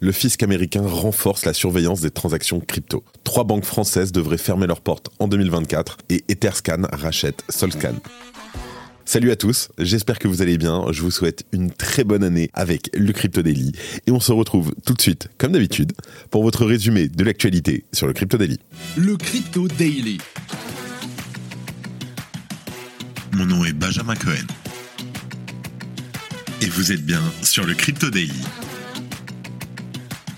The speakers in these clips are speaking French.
le fisc américain renforce la surveillance des transactions crypto. Trois banques françaises devraient fermer leurs portes en 2024 et Etherscan rachète Solscan. Salut à tous, j'espère que vous allez bien. Je vous souhaite une très bonne année avec le Crypto Daily et on se retrouve tout de suite, comme d'habitude, pour votre résumé de l'actualité sur le Crypto Daily. Le Crypto Daily. Mon nom est Benjamin Cohen. Et vous êtes bien sur le Crypto Daily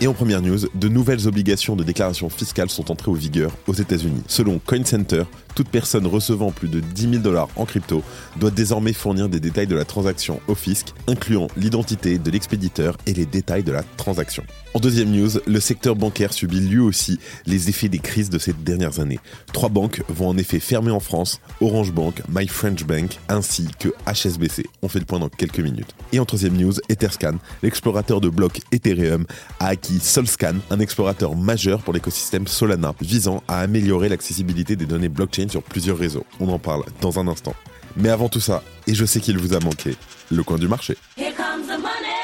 Et en première news, de nouvelles obligations de déclaration fiscale sont entrées en vigueur aux États-Unis. Selon CoinCenter, toute personne recevant plus de 10 000 dollars en crypto doit désormais fournir des détails de la transaction au fisc, incluant l'identité de l'expéditeur et les détails de la transaction. En deuxième news, le secteur bancaire subit lui aussi les effets des crises de ces dernières années. Trois banques vont en effet fermer en France, Orange Bank, My French Bank ainsi que HSBC. On fait le point dans quelques minutes. Et en troisième news, Etherscan, l'explorateur de blocs Ethereum, a acquis Solscan, un explorateur majeur pour l'écosystème Solana, visant à améliorer l'accessibilité des données blockchain sur plusieurs réseaux. On en parle dans un instant. Mais avant tout ça, et je sais qu'il vous a manqué, le coin du marché. Here comes the money.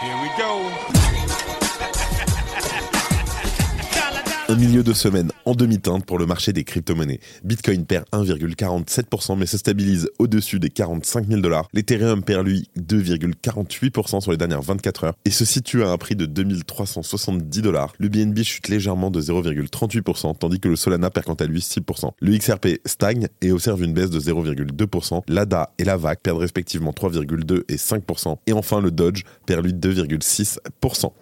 Here we go. Un milieu de semaine en demi-teinte pour le marché des crypto-monnaies. Bitcoin perd 1,47% mais se stabilise au-dessus des 45 000 dollars. L'Ethereum perd lui 2,48% sur les dernières 24 heures et se situe à un prix de 2370 dollars. Le BNB chute légèrement de 0,38% tandis que le Solana perd quant à lui 6%. Le XRP stagne et observe une baisse de 0,2%. L'ADA et la VAC perdent respectivement 3,2 et 5%. Et enfin le Dodge perd lui 2,6%.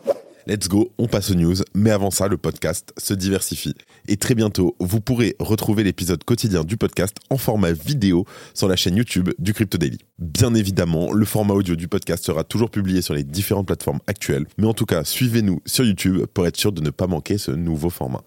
Let's go, on passe aux news, mais avant ça, le podcast se diversifie. Et très bientôt, vous pourrez retrouver l'épisode quotidien du podcast en format vidéo sur la chaîne YouTube du Crypto Daily. Bien évidemment, le format audio du podcast sera toujours publié sur les différentes plateformes actuelles, mais en tout cas, suivez-nous sur YouTube pour être sûr de ne pas manquer ce nouveau format.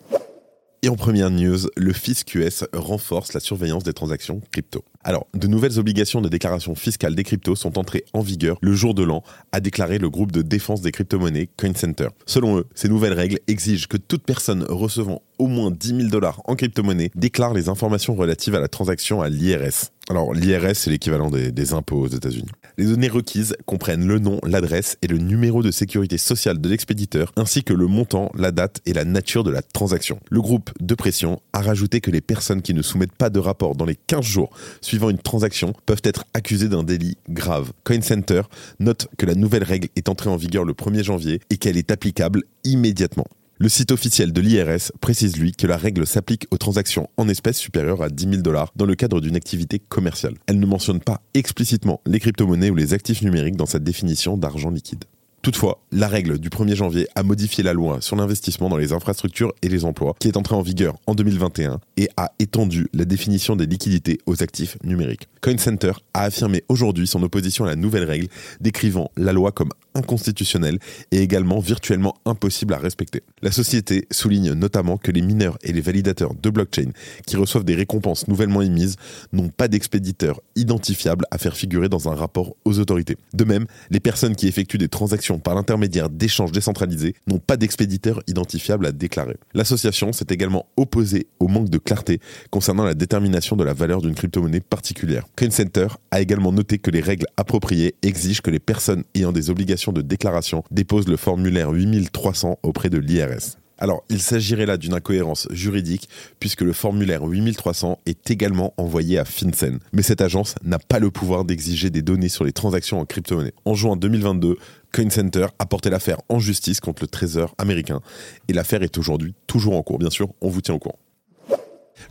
Et en première news, le fisc US renforce la surveillance des transactions crypto. Alors, de nouvelles obligations de déclaration fiscale des cryptos sont entrées en vigueur le jour de l'an, a déclaré le groupe de défense des crypto-monnaies CoinCenter. Selon eux, ces nouvelles règles exigent que toute personne recevant au moins 10 000 dollars en crypto-monnaie déclare les informations relatives à la transaction à l'IRS. Alors, l'IRS, c'est l'équivalent des, impôts aux États-Unis. Les données requises comprennent le nom, l'adresse et le numéro de sécurité sociale de l'expéditeur, ainsi que le montant, la date et la nature de la transaction. Le groupe de pression a rajouté que les personnes qui ne soumettent pas de rapport dans les 15 jours suivant une transaction peuvent être accusées d'un délit grave. CoinCenter note que la nouvelle règle est entrée en vigueur le 1er janvier et qu'elle est applicable immédiatement. Le site officiel de l'IRS précise lui que la règle s'applique aux transactions en espèces supérieures à 10 000 dollars dans le cadre d'une activité commerciale. Elle ne mentionne pas explicitement les crypto-monnaies ou les actifs numériques dans cette définition d'argent liquide. Toutefois, la règle du 1er janvier a modifié la loi sur l'investissement dans les infrastructures et les emplois, qui est entrée en vigueur en 2021 et a étendu la définition des liquidités aux actifs numériques. CoinCenter a affirmé aujourd'hui son opposition à la nouvelle règle, décrivant la loi comme inconstitutionnelle et également virtuellement impossible à respecter. La société souligne notamment que les mineurs et les validateurs de blockchain qui reçoivent des récompenses nouvellement émises n'ont pas d'expéditeur identifiable à faire figurer dans un rapport aux autorités. De même, les personnes qui effectuent des transactions par l'intermédiaire d'échanges décentralisés n'ont pas d'expéditeur identifiable à déclarer. L'association s'est également opposée au manque de clarté concernant la détermination de la valeur d'une crypto-monnaie particulière. Center a également noté que les règles appropriées exigent que les personnes ayant des obligations de déclaration déposent le formulaire 8300 auprès de l'IRS. Alors, il s'agirait là d'une incohérence juridique puisque le formulaire 8300 est également envoyé à FinCEN. Mais cette agence n'a pas le pouvoir d'exiger des données sur les transactions en crypto-monnaie. En juin 2022, CoinCenter a porté l'affaire en justice contre le Trésor américain et l'affaire est aujourd'hui toujours en cours. Bien sûr, on vous tient au courant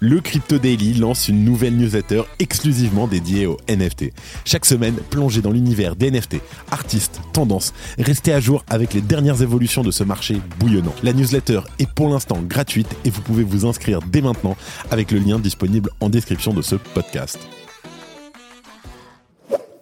le Crypto Daily lance une nouvelle newsletter exclusivement dédiée aux NFT. Chaque semaine, plongez dans l'univers des NFT, artistes, tendances, restez à jour avec les dernières évolutions de ce marché bouillonnant. La newsletter est pour l'instant gratuite et vous pouvez vous inscrire dès maintenant avec le lien disponible en description de ce podcast.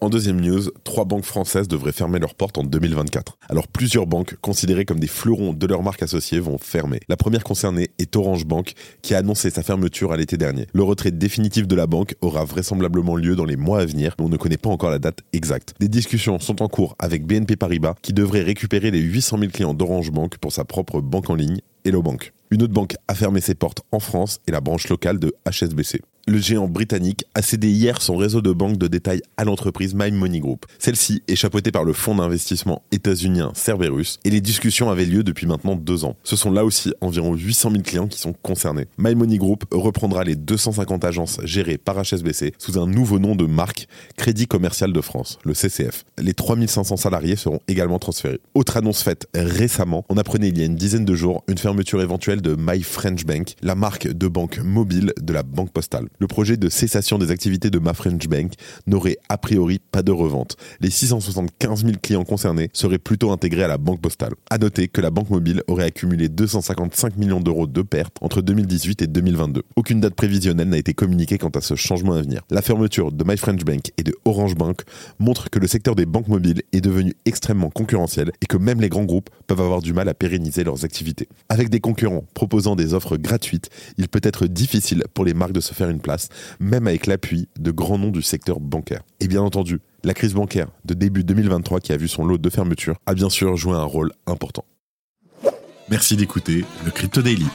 En deuxième news, trois banques françaises devraient fermer leurs portes en 2024. Alors plusieurs banques, considérées comme des fleurons de leur marque associée, vont fermer. La première concernée est Orange Bank, qui a annoncé sa fermeture à l'été dernier. Le retrait définitif de la banque aura vraisemblablement lieu dans les mois à venir, mais on ne connaît pas encore la date exacte. Des discussions sont en cours avec BNP Paribas, qui devrait récupérer les 800 000 clients d'Orange Bank pour sa propre banque en ligne, Hello Bank. Une autre banque a fermé ses portes en France et la branche locale de HSBC le géant britannique a cédé hier son réseau de banques de détail à l'entreprise My Money Group. Celle-ci est chapeautée par le fonds d'investissement états-unien Cerberus et les discussions avaient lieu depuis maintenant deux ans. Ce sont là aussi environ 800 000 clients qui sont concernés. My Money Group reprendra les 250 agences gérées par HSBC sous un nouveau nom de marque Crédit Commercial de France, le CCF. Les 3500 salariés seront également transférés. Autre annonce faite récemment, on apprenait il y a une dizaine de jours une fermeture éventuelle de My French Bank, la marque de banque mobile de la Banque Postale le projet de cessation des activités de Ma French Bank n'aurait a priori pas de revente. Les 675 000 clients concernés seraient plutôt intégrés à la banque postale. À noter que la banque mobile aurait accumulé 255 millions d'euros de pertes entre 2018 et 2022. Aucune date prévisionnelle n'a été communiquée quant à ce changement à venir. La fermeture de My French Bank et de Orange Bank montre que le secteur des banques mobiles est devenu extrêmement concurrentiel et que même les grands groupes peuvent avoir du mal à pérenniser leurs activités. Avec des concurrents proposant des offres gratuites, il peut être difficile pour les marques de se faire une place même avec l'appui de grands noms du secteur bancaire. Et bien entendu, la crise bancaire de début 2023 qui a vu son lot de fermetures a bien sûr joué un rôle important. Merci d'écouter le Crypto Daily.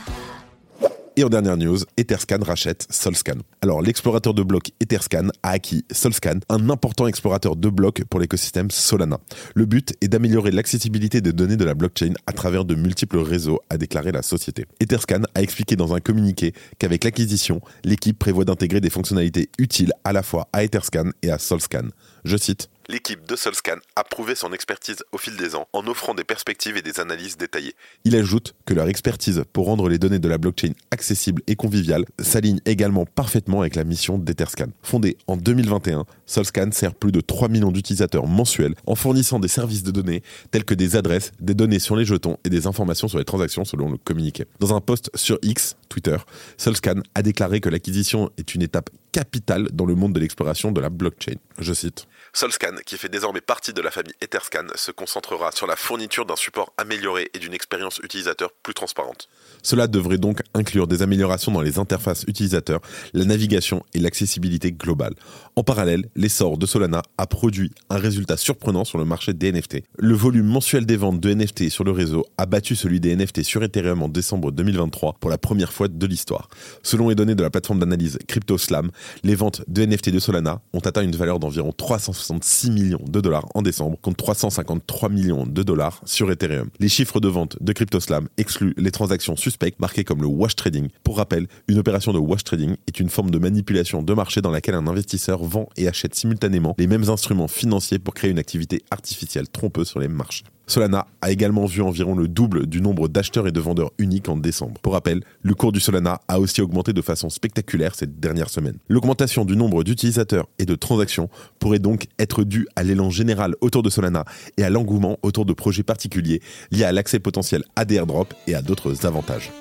Et en dernière news, Etherscan rachète Solscan. Alors, l'explorateur de blocs Etherscan a acquis Solscan, un important explorateur de blocs pour l'écosystème Solana. Le but est d'améliorer l'accessibilité des données de la blockchain à travers de multiples réseaux, a déclaré la société. Etherscan a expliqué dans un communiqué qu'avec l'acquisition, l'équipe prévoit d'intégrer des fonctionnalités utiles à la fois à Etherscan et à Solscan. Je cite L'équipe de Solscan a prouvé son expertise au fil des ans en offrant des perspectives et des analyses détaillées. Il ajoute que leur expertise pour rendre les données de la blockchain accessibles et conviviales s'aligne également parfaitement avec la mission d'Etherscan. Fondée en 2021, Solscan sert plus de 3 millions d'utilisateurs mensuels en fournissant des services de données tels que des adresses, des données sur les jetons et des informations sur les transactions selon le communiqué. Dans un post sur X, Twitter, Solscan a déclaré que l'acquisition est une étape capitale dans le monde de l'exploration de la blockchain. Je cite Solscan, qui fait désormais partie de la famille Etherscan, se concentrera sur la fourniture d'un support amélioré et d'une expérience utilisateur plus transparente. Cela devrait donc inclure des améliorations dans les interfaces utilisateurs, la navigation et l'accessibilité globale. En parallèle, l'essor de Solana a produit un résultat surprenant sur le marché des NFT. Le volume mensuel des ventes de NFT sur le réseau a battu celui des NFT sur Ethereum en décembre 2023 pour la première fois de l'histoire. Selon les données de la plateforme d'analyse CryptoSlam, les ventes de NFT de Solana ont atteint une valeur d'environ 300 66 millions de dollars en décembre contre 353 millions de dollars sur Ethereum. Les chiffres de vente de CryptoSlam excluent les transactions suspectes marquées comme le wash trading. Pour rappel, une opération de wash trading est une forme de manipulation de marché dans laquelle un investisseur vend et achète simultanément les mêmes instruments financiers pour créer une activité artificielle trompeuse sur les marchés. Solana a également vu environ le double du nombre d'acheteurs et de vendeurs uniques en décembre. Pour rappel, le cours du Solana a aussi augmenté de façon spectaculaire cette dernière semaine. L'augmentation du nombre d'utilisateurs et de transactions pourrait donc être due à l'élan général autour de Solana et à l'engouement autour de projets particuliers liés à l'accès potentiel à des airdrops et à d'autres avantages.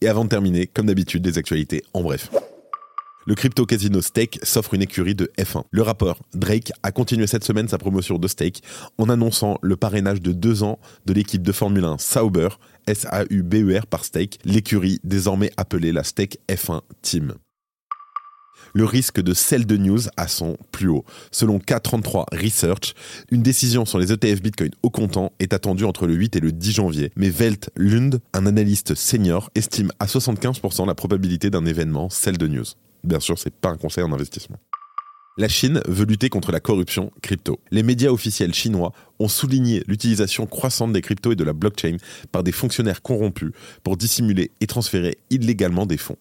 Et avant de terminer, comme d'habitude, des actualités en bref. Le crypto casino Stake s'offre une écurie de F1. Le rappeur Drake a continué cette semaine sa promotion de Stake en annonçant le parrainage de deux ans de l'équipe de Formule 1 Sauber, S-A-U-B-E-R par Stake, l'écurie désormais appelée la Stake F1 Team le risque de sell de news à son plus haut. Selon K33 Research, une décision sur les ETF Bitcoin au comptant est attendue entre le 8 et le 10 janvier. Mais Welt Lund, un analyste senior, estime à 75% la probabilité d'un événement sell de news. Bien sûr, c'est pas un conseil en investissement. La Chine veut lutter contre la corruption crypto. Les médias officiels chinois ont souligné l'utilisation croissante des cryptos et de la blockchain par des fonctionnaires corrompus pour dissimuler et transférer illégalement des fonds.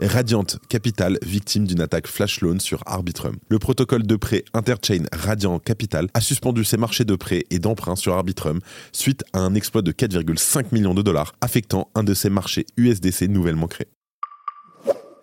Radiant Capital, victime d'une attaque flash loan sur Arbitrum. Le protocole de prêt Interchain Radiant Capital a suspendu ses marchés de prêt et d'emprunt sur Arbitrum suite à un exploit de 4,5 millions de dollars affectant un de ses marchés USDC nouvellement créés.